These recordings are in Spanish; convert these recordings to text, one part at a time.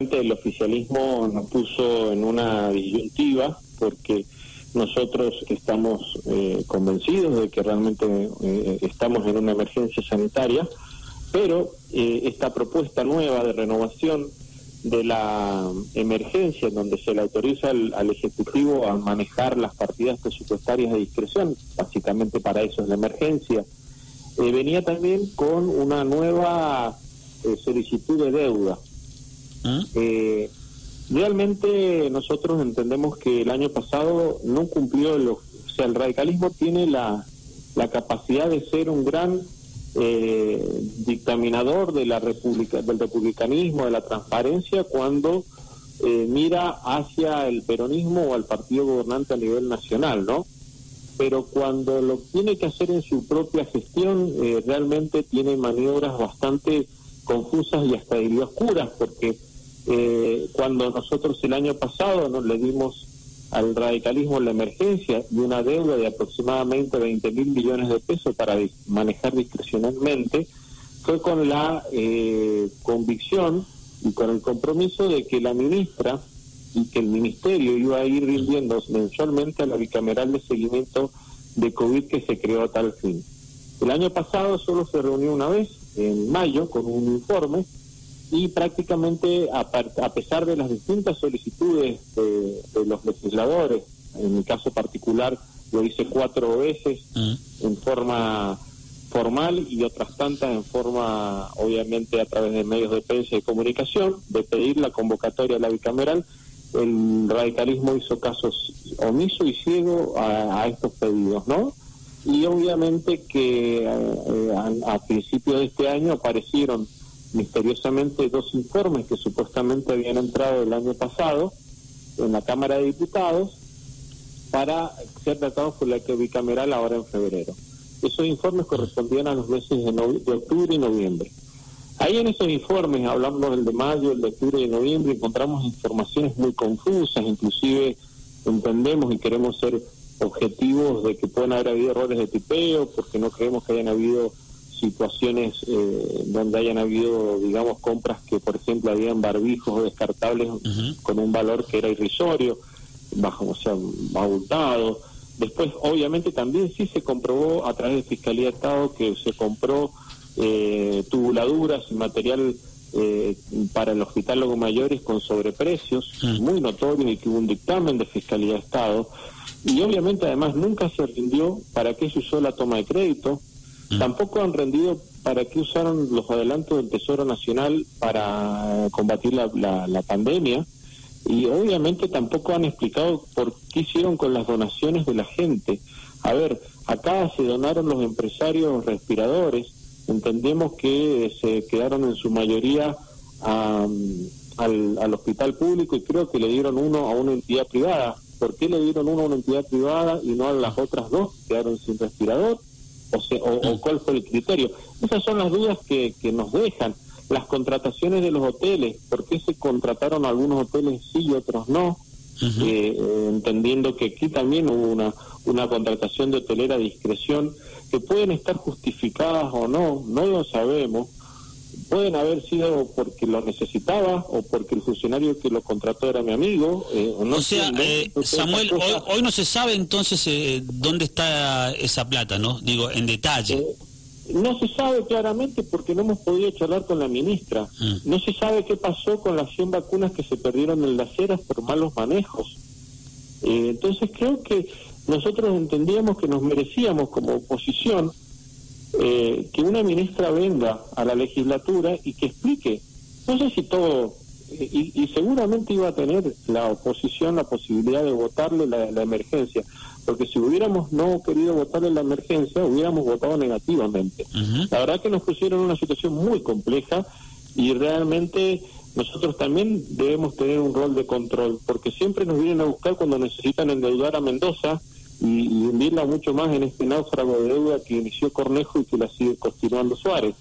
El oficialismo nos puso en una disyuntiva porque nosotros estamos eh, convencidos de que realmente eh, estamos en una emergencia sanitaria, pero eh, esta propuesta nueva de renovación de la emergencia, en donde se le autoriza al, Ejecutivo a manejar las partidas presupuestarias de discreción, básicamente para eso es la emergencia, venía también con una nueva solicitud de deuda ¿Mm? Eh, realmente nosotros entendemos que el año pasado no cumplió, lo, o sea, el radicalismo tiene la, la capacidad de ser un gran eh, dictaminador de la republica, del republicanismo, de la transparencia, cuando eh, mira hacia el peronismo o al partido gobernante a nivel nacional, ¿no? Pero cuando lo tiene que hacer en su propia gestión, eh, realmente tiene maniobras bastante confusas y hasta oscuras, porque eh, cuando nosotros el año pasado nos le dimos al radicalismo la emergencia y una deuda de aproximadamente 20 mil millones de pesos para manejar discrecionalmente, fue con la eh, convicción y con el compromiso de que la ministra y que el ministerio iba a ir rindiendo mensualmente a la bicameral de seguimiento de COVID que se creó a tal fin. El año pasado solo se reunió una vez, en mayo, con un informe y prácticamente a, pesar de las distintas solicitudes de, los legisladores, en mi caso particular lo hice cuatro veces mm. en forma formal y otras tantas en forma, obviamente, a través de medios de prensa y comunicación, de pedir la convocatoria a la bicameral, el radicalismo hizo casos omiso y ciego a, estos pedidos, ¿no? Y obviamente que eh, eh, a, a principios de este año aparecieron misteriosamente dos informes que supuestamente habían entrado el año pasado en la Cámara de Diputados para ser tratados por la que bicameral ahora en febrero. Esos informes correspondían a los meses de, de octubre y noviembre. Ahí en esos informes, hablamos del de mayo, el de octubre y noviembre, encontramos informaciones muy confusas, inclusive entendemos y queremos ser objetivos de que pueden haber habido errores de tipeo, porque no creemos que hayan habido situaciones eh, donde hayan habido, digamos, compras que, por ejemplo, habían barbijos descartables con un valor que era irrisorio, bajo, o sea, abultado. Después, obviamente, también sí se comprobó a través de Fiscalía de Estado que se compró eh, tubuladuras y material eh, para el Hospital Logo Mayores con sobreprecios, muy notorios, y que hubo un dictamen de Fiscalía de Estado. Y obviamente, además, nunca se rindió para qué se usó la toma de crédito. Tampoco han rendido para qué usaron los adelantos del Tesoro Nacional para combatir la, pandemia y obviamente tampoco han explicado por qué hicieron con las donaciones de la gente. A ver, acá se donaron los empresarios respiradores, entendemos que se quedaron en su mayoría al, al hospital público y creo que le dieron uno a una entidad privada. ¿Por qué le dieron uno a una entidad privada y no a las otras dos? Quedaron sin respirador o, o, cuál fue el criterio. Esas son las dudas que, que nos dejan. Las contrataciones de los hoteles, ¿por qué se contrataron algunos hoteles sí y otros no? Eh, eh, entendiendo que aquí también hubo una, una contratación de hotelera a discreción, que pueden estar justificadas o no, no lo sabemos, pueden haber sido porque lo necesitaba o porque el funcionario que lo contrató era mi amigo. Eh, o, no o sea, eh, Samuel, hoy, no se sabe entonces eh, dónde está esa plata, ¿no? Digo, en detalle. no se sabe claramente porque no hemos podido charlar con la ministra. Mm. No se sabe qué pasó con las 100 vacunas que se perdieron en las eras por malos manejos. entonces creo que nosotros entendíamos que nos merecíamos como oposición eh, que una ministra venga a la legislatura y que explique, no sé si todo, eh, y, seguramente iba a tener la oposición la posibilidad de votarle la, emergencia, porque si hubiéramos no querido votarle la emergencia, hubiéramos votado negativamente. La verdad que nos pusieron en una situación muy compleja y realmente nosotros también debemos tener un rol de control, porque siempre nos vienen a buscar cuando necesitan endeudar a Mendoza, y, y hundirla mucho más en este náufrago de deuda que inició Cornejo y que la sigue continuando Suárez.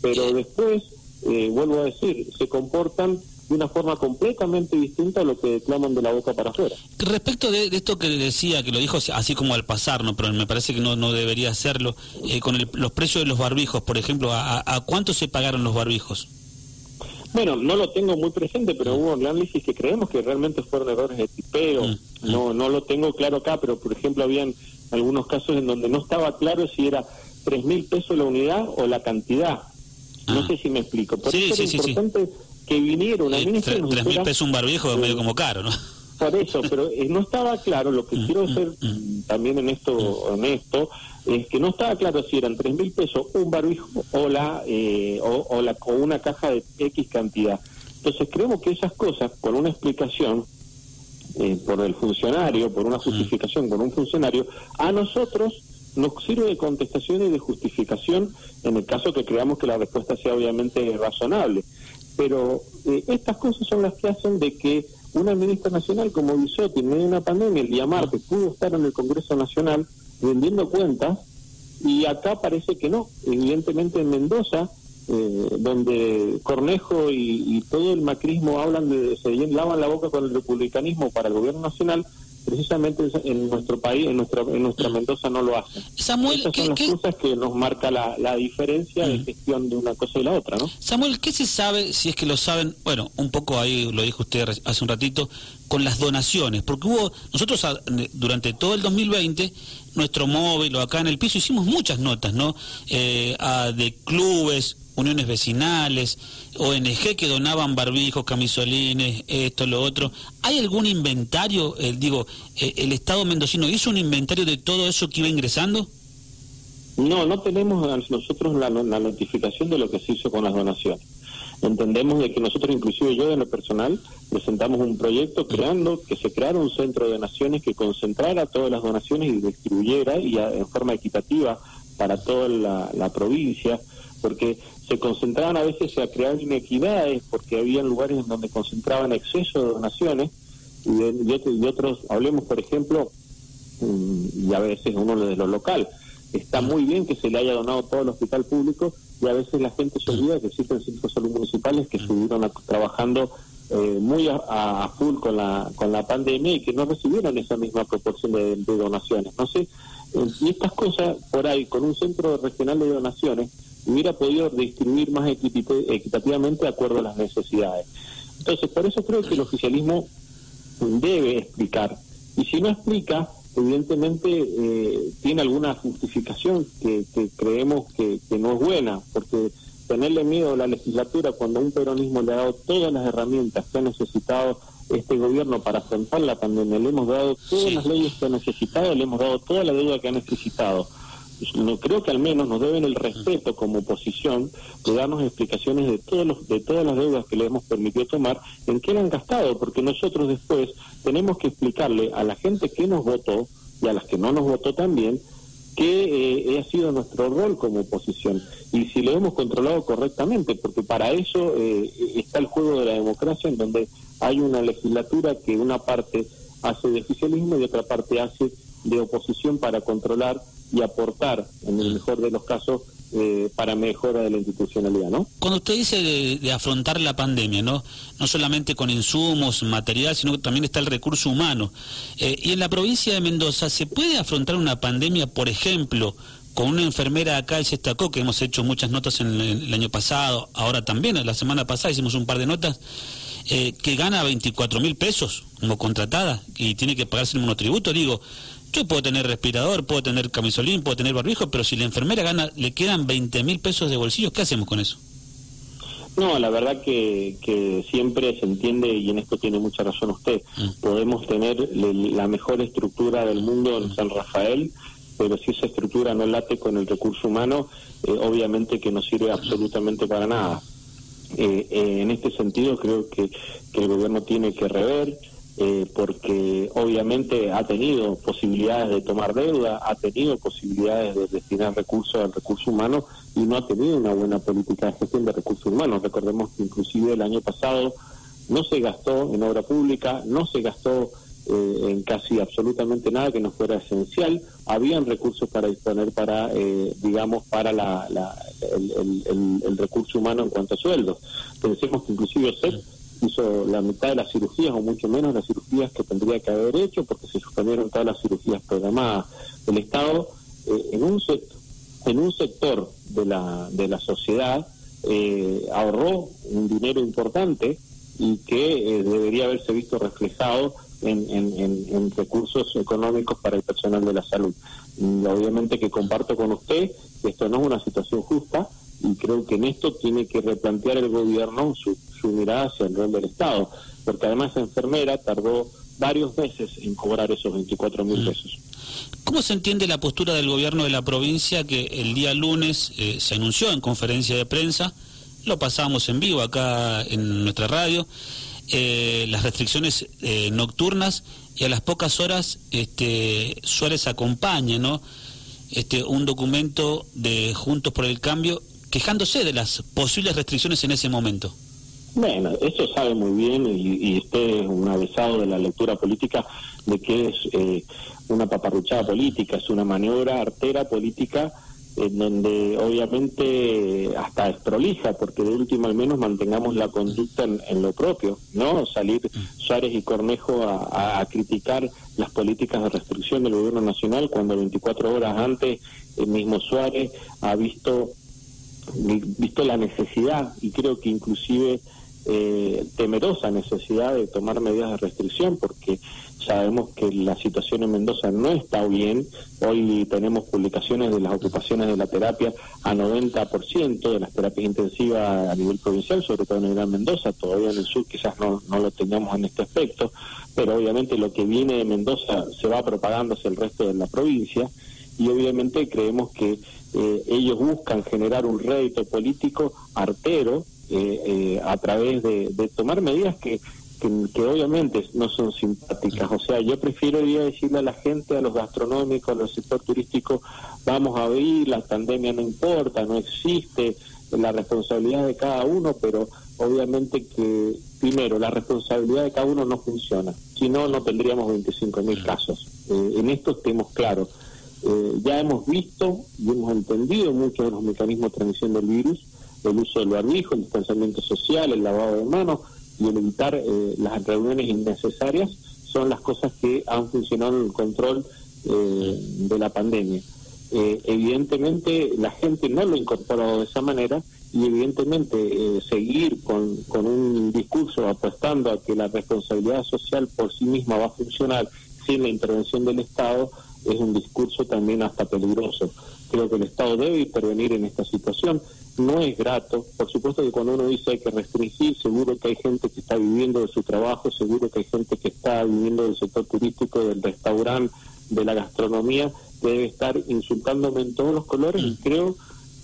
Pero después, eh, vuelvo a decir, se comportan de una forma completamente distinta a lo que declaman de la boca para afuera. Respecto de, esto que decía, que lo dijo así como al pasar, ¿no? pero me parece que no, no debería hacerlo, eh, con los precios de los barbijos, por ejemplo, ¿a, ¿a cuánto se pagaron los barbijos? Bueno, no lo tengo muy presente, pero hubo análisis que creemos que realmente fueron errores de tipeo. Mm, no, no lo tengo claro acá, pero por ejemplo habían algunos casos en donde no estaba claro si era tres mil pesos la unidad o la cantidad. No ah. sé si me explico. Por eso es importante que viniera una ministra. Tres mil pesos un barbijo es medio como caro, ¿no? Por eso, pero eh, no estaba claro. Lo que quiero ser también en esto honesto es que no estaba claro si eran tres mil pesos un barbijo o la eh, o, la o una caja de X cantidad. Entonces creemos que esas cosas, con una explicación eh, por el funcionario, por una justificación con un funcionario, a nosotros nos sirve de contestación y de justificación en el caso que creamos que la respuesta sea obviamente razonable. Pero eh, estas cosas son las que hacen de que una ministra nacional como Bisotti en medio de una pandemia el día martes pudo estar en el Congreso Nacional vendiendo cuentas y acá parece que no. Evidentemente en Mendoza, eh, donde Cornejo y, todo el macrismo hablan de, se lavan la boca con el republicanismo para el gobierno nacional, precisamente en nuestro país, en nuestra, en nuestra Mendoza no lo hacen. Samuel, Estas son las cosas que nos marca la, la diferencia de mm. gestión de una cosa y la otra, ¿no? Samuel, ¿qué se sabe, si es que lo saben, bueno, un poco ahí lo dijo usted hace un ratito, con las donaciones? Porque hubo, nosotros durante todo el 2020, nuestro móvil o acá en el piso hicimos muchas notas, ¿no? Eh, de clubes, uniones vecinales, ONG que donaban barbijos, camisolines, esto, lo otro. ¿Hay algún inventario? Eh, digo, eh, ¿el Estado mendocino hizo un inventario de todo eso que iba ingresando? No, no tenemos nosotros la, notificación de lo que se hizo con las donaciones. Entendemos de que nosotros, inclusive yo en lo personal, presentamos un proyecto creando que se creara un centro de donaciones que concentrara todas las donaciones y distribuyera y en forma equitativa para toda la, la provincia, porque se concentraban a veces a crear inequidades porque había lugares en donde concentraban exceso de donaciones y, otros, hablemos por ejemplo, mm, y a veces uno de lo local, está muy bien que se le haya donado todo el hospital público y a veces la gente se olvida que existen centros de salud municipales que estuvieron trabajando eh, muy a, full con la con la pandemia y que no recibieron esa misma proporción de, donaciones. No sé, eh, y estas cosas por ahí, con un centro regional de donaciones, hubiera podido distribuir más equitativamente de acuerdo a las necesidades. Entonces, por eso creo que el oficialismo debe explicar. Y si no explica, evidentemente eh, tiene alguna justificación que, creemos que, no es buena, porque tenerle miedo a la legislatura cuando un peronismo le ha dado todas las herramientas que ha necesitado este gobierno para afrontar la pandemia, le hemos dado todas las leyes que ha necesitado, le hemos dado toda la deuda que ha necesitado no creo que al menos nos deben el respeto como oposición de darnos explicaciones de todos los, de todas las deudas que le hemos permitido tomar, en qué han gastado, porque nosotros después tenemos que explicarle a la gente que nos votó y a las que no nos votó también que eh, ha sido nuestro rol como oposición. Y si lo hemos controlado correctamente, porque para eso eh, está el juego de la democracia en donde hay una legislatura que una parte hace de oficialismo y otra parte hace de oposición para controlar y aportar, en el mejor de los casos, eh, para mejora de la institucionalidad, ¿no? Cuando usted dice de, afrontar la pandemia, ¿no? No solamente con insumos, material, sino que también está el recurso humano. Eh, y en la provincia de Mendoza, ¿se puede afrontar una pandemia, por ejemplo, con una enfermera acá el Sestacó, que hemos hecho muchas notas en el, año pasado, ahora también, la semana pasada hicimos un par de notas, eh, que gana 24 mil pesos como contratada y tiene que pagarse el monotributo? Digo, yo puedo tener respirador, puedo tener camisolín, puedo tener barbijo, pero si la enfermera gana, le quedan 20 mil pesos de bolsillos, ¿qué hacemos con eso? No, la verdad que, que siempre se entiende, y en esto tiene mucha razón usted, mm. podemos tener la mejor estructura del mundo en San Rafael, pero si esa estructura no late con el recurso humano, eh, obviamente que no sirve absolutamente para nada. Eh, eh, en este sentido creo que, que el gobierno tiene que rever, eh, porque obviamente ha tenido posibilidades de tomar deuda, ha tenido posibilidades de destinar recursos al recurso humano y no ha tenido una buena política de gestión de recursos humanos. Recordemos que inclusive el año pasado no se gastó en obra pública, no se gastó eh, en casi absolutamente nada que no fuera esencial. Habían recursos para disponer para, eh, digamos, para la, el, recurso humano en cuanto a sueldos. Pensemos que inclusive hizo la mitad de las cirugías o mucho menos las cirugías que tendría que haber hecho porque se suspendieron todas las cirugías programadas. El Estado eh, en un en un sector de la de la sociedad eh, ahorró un dinero importante y que eh, debería haberse visto reflejado en, en, recursos económicos para el personal de la salud. obviamente que comparto con usted que esto no es una situación justa y creo que en esto tiene que replantear el gobierno su, su mirada hacia el rol del Estado, porque además la enfermera tardó varios meses en cobrar esos 24 mil mm. pesos. ¿Cómo se entiende la postura del gobierno de la provincia que el día lunes eh, se anunció en conferencia de prensa? Lo pasamos en vivo acá en nuestra radio. Eh, las restricciones eh, nocturnas y a las pocas horas este, Suárez acompaña ¿no? este, un documento de Juntos por el Cambio quejándose de las posibles restricciones en ese momento. Bueno, eso sabe muy bien y, usted es un avesado de la lectura política de que es eh, una paparruchada política, es una maniobra artera política en donde obviamente hasta es prolija, porque de último al menos mantengamos la conducta en, lo propio, ¿no? Salir Suárez y Cornejo a, criticar las políticas de restricción del gobierno nacional cuando 24 horas antes el mismo Suárez ha visto visto la necesidad y creo que inclusive eh, temerosa necesidad de tomar medidas de restricción porque sabemos que la situación en Mendoza no está bien. Hoy tenemos publicaciones de las ocupaciones de la terapia a 90% de las terapias intensivas a nivel provincial, sobre todo en el Gran Mendoza. Todavía en el sur quizás no, no lo tengamos en este aspecto, pero obviamente lo que viene de Mendoza se va propagando hacia el resto de la provincia y obviamente creemos que eh, ellos buscan generar un rédito político artero a través de, tomar medidas que, que, obviamente no son simpáticas. O sea, yo preferiría decirle a la gente, a los gastronómicos, al sector turístico, vamos a abrir, la pandemia no importa, no existe, la responsabilidad de cada uno, pero obviamente que, primero, la responsabilidad de cada uno no funciona. Si no, no tendríamos 25 mil casos. Eh, en esto estemos claros. ya hemos visto y hemos entendido muchos de los mecanismos de transmisión del virus el uso del barbijo, el distanciamiento social, el lavado de manos y el evitar eh, las reuniones innecesarias son las cosas que han funcionado en el control eh, de la pandemia. Eh, evidentemente la gente no lo ha incorporado de esa manera y evidentemente seguir con, con un discurso apostando a que la responsabilidad social por sí misma va a funcionar sin la intervención del Estado es un discurso también hasta peligroso. Creo que el Estado debe intervenir en esta situación no es grato. Por supuesto que cuando uno dice hay que restringir, seguro que hay gente que está viviendo de su trabajo, seguro que hay gente que está viviendo del sector turístico, del restaurante, de la gastronomía, debe estar insultándome en todos los colores y creo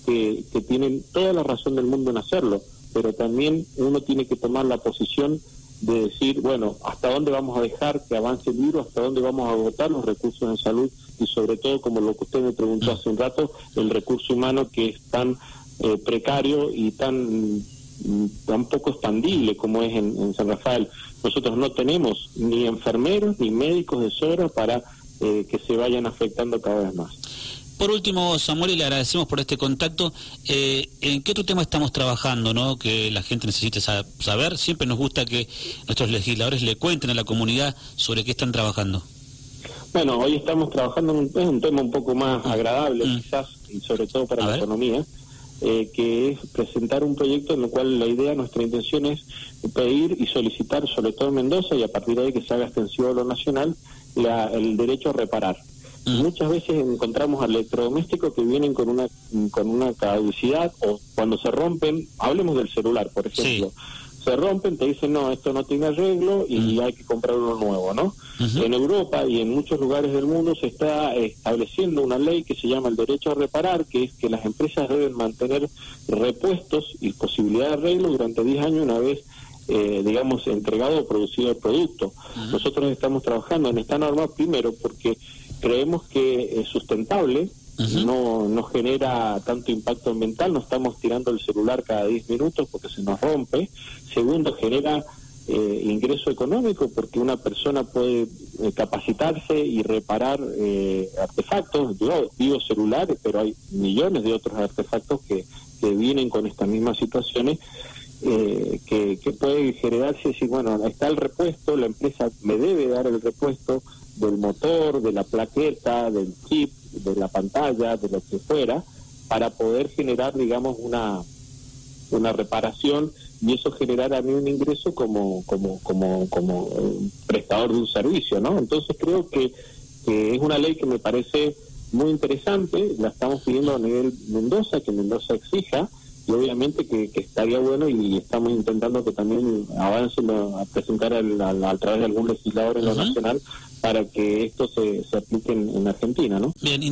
que, que tienen toda la razón del mundo en hacerlo, pero también uno tiene que tomar la posición de decir, bueno, hasta dónde vamos a dejar que avance el virus, hasta dónde vamos a agotar los recursos en salud y sobre todo, como lo que usted me preguntó mm. hace un rato, el recurso humano que es tan eh, precario y tan, tan poco expandible como es en, San Rafael. Nosotros no tenemos ni enfermeros ni médicos de sobra para eh, que se vayan afectando cada vez más. Por último, Samuel, y le agradecemos por este contacto. Eh, ¿En qué otro tema estamos trabajando, no? Que la gente necesite saber. Siempre nos gusta que nuestros legisladores le cuenten a la comunidad sobre qué están trabajando. Bueno, hoy estamos trabajando en un, tema un poco más mm. agradable, mm. quizás, y sobre todo para la economía. Eh, que es presentar un proyecto en el cual la idea, nuestra intención es pedir y solicitar, sobre todo en Mendoza, y a partir de ahí que se haga extensivo a lo nacional, el derecho a reparar. Muchas veces encontramos electrodomésticos que vienen con una con una caducidad o cuando se rompen, hablemos del celular, por ejemplo se rompen, te dicen, no, esto no tiene arreglo y mm. hay que comprar uno nuevo, ¿no? En Europa y en muchos lugares del mundo se está estableciendo una ley que se llama el derecho a reparar, que es que las empresas deben mantener repuestos y posibilidad de arreglo durante 10 años una vez eh, digamos, entregado o producido el producto. Nosotros estamos trabajando en esta norma primero porque creemos que es sustentable, no, no genera tanto impacto ambiental, no estamos tirando el celular cada 10 minutos porque se nos rompe. Segundo, genera eh, ingreso económico porque una persona puede eh, capacitarse y reparar eh, artefactos, yo digo celulares, pero hay millones de otros artefactos que, que vienen con estas mismas situaciones. que, que puede generarse y decir, bueno, está el repuesto, la empresa me debe dar el repuesto del motor, de la plaqueta, del chip, de la pantalla, de lo que fuera, para poder generar, digamos, una una reparación y eso generar a mí un ingreso como como como como prestador de un servicio, ¿no? Entonces creo que, que es una ley que me parece muy interesante, la estamos pidiendo a nivel Mendoza, que Mendoza exija, y obviamente que, estaría bueno y estamos intentando que también avance a presentar a través de algún legislador en lo nacional para que esto se, se aplique en, en Argentina, ¿no? Bien,